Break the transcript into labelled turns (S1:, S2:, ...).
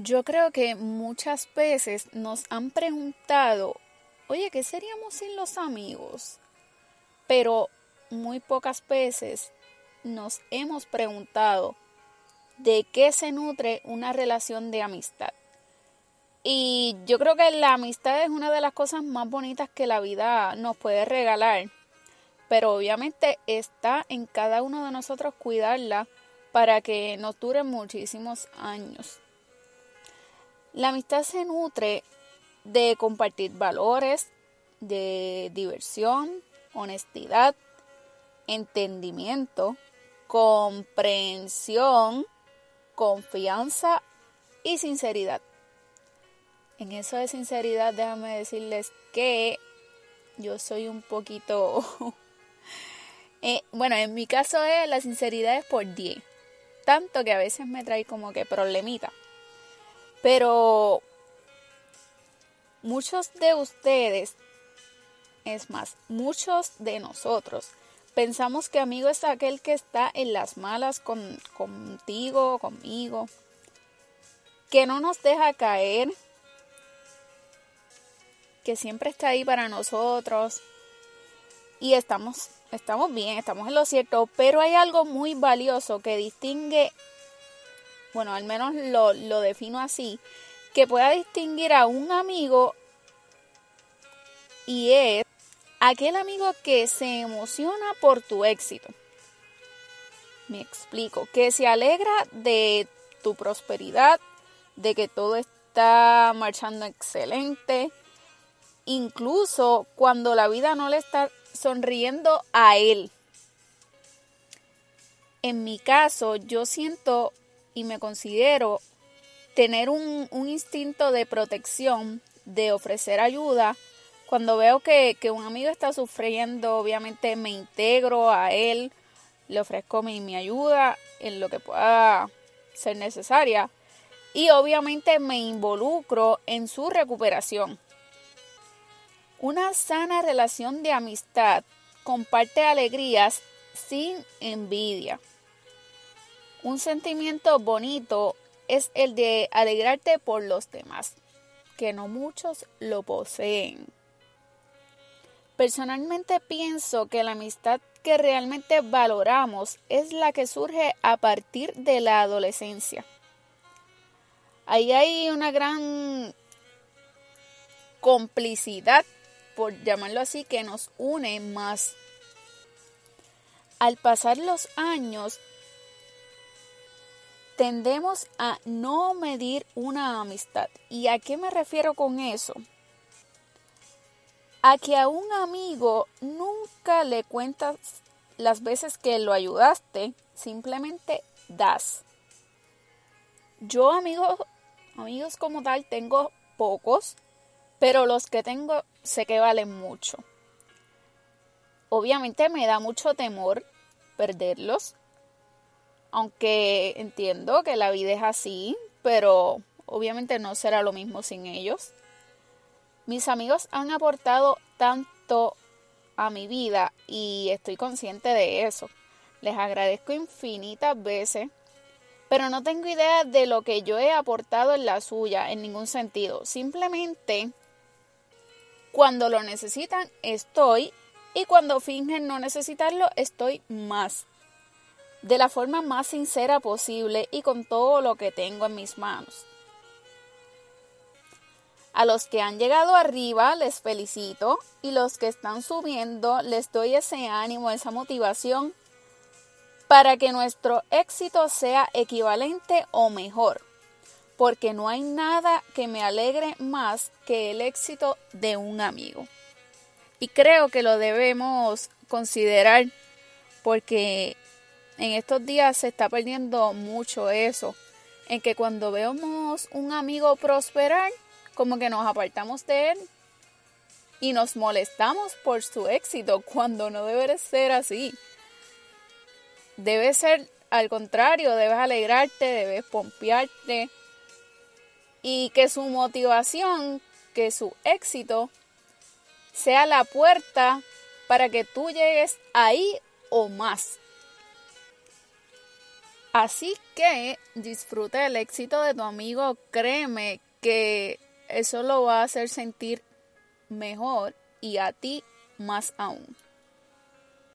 S1: Yo creo que muchas veces nos han preguntado, oye, ¿qué seríamos sin los amigos? Pero muy pocas veces nos hemos preguntado de qué se nutre una relación de amistad. Y yo creo que la amistad es una de las cosas más bonitas que la vida nos puede regalar. Pero obviamente está en cada uno de nosotros cuidarla para que nos dure muchísimos años. La amistad se nutre de compartir valores, de diversión, honestidad, entendimiento, comprensión, confianza y sinceridad. En eso de sinceridad, déjame decirles que yo soy un poquito... Eh, bueno, en mi caso es la sinceridad es por 10. Tanto que a veces me trae como que problemita. Pero muchos de ustedes, es más, muchos de nosotros, pensamos que amigo es aquel que está en las malas con, contigo, conmigo, que no nos deja caer, que siempre está ahí para nosotros. Y estamos, estamos bien, estamos en lo cierto, pero hay algo muy valioso que distingue bueno, al menos lo, lo defino así, que pueda distinguir a un amigo y es aquel amigo que se emociona por tu éxito. Me explico, que se alegra de tu prosperidad, de que todo está marchando excelente, incluso cuando la vida no le está sonriendo a él. En mi caso, yo siento y me considero tener un, instinto de protección, de ofrecer ayuda. Cuando veo que, un amigo está sufriendo, obviamente me integro a él, le ofrezco mi, mi ayuda en lo que pueda ser necesaria y obviamente me involucro en su recuperación. Una sana relación de amistad comparte alegrías sin envidia. Un sentimiento bonito es el de alegrarte por los demás, que no muchos lo poseen. Personalmente pienso que la amistad que realmente valoramos es la que surge a partir de la adolescencia. Ahí hay una gran complicidad, por llamarlo así, que nos une más. Al pasar los años, tendemos a no medir una amistad. ¿Y a qué me refiero con eso? A que a un amigo nunca le cuentas las veces que lo ayudaste, simplemente das. Yo amigos, amigos como tal tengo pocos, pero los que tengo sé que valen mucho. Obviamente me da mucho temor perderlos, aunque entiendo que la vida es así, pero obviamente no será lo mismo sin ellos. Mis amigos han aportado tanto a mi vida y estoy consciente de eso. Les agradezco infinitas veces, pero no tengo idea de lo que yo he aportado en la suya en ningún sentido. Simplemente, cuando lo necesitan, estoy y cuando fingen no necesitarlo, estoy más de la forma más sincera posible y con todo lo que tengo en mis manos. A los que han llegado arriba les felicito y los que están subiendo les doy ese ánimo, esa motivación para que nuestro éxito sea equivalente o mejor, porque no hay nada que me alegre más que el éxito de un amigo. Y creo que lo debemos considerar porque en estos días se está perdiendo mucho eso, en que cuando vemos un amigo prosperar, como que nos apartamos de él y nos molestamos por su éxito, cuando no debe ser así. Debe ser al contrario, debes alegrarte, debes pompearte y que su motivación, que su éxito sea la puerta para que tú llegues ahí o más. Así que disfruta el éxito de tu amigo, créeme que eso lo va a hacer sentir mejor y a ti más aún.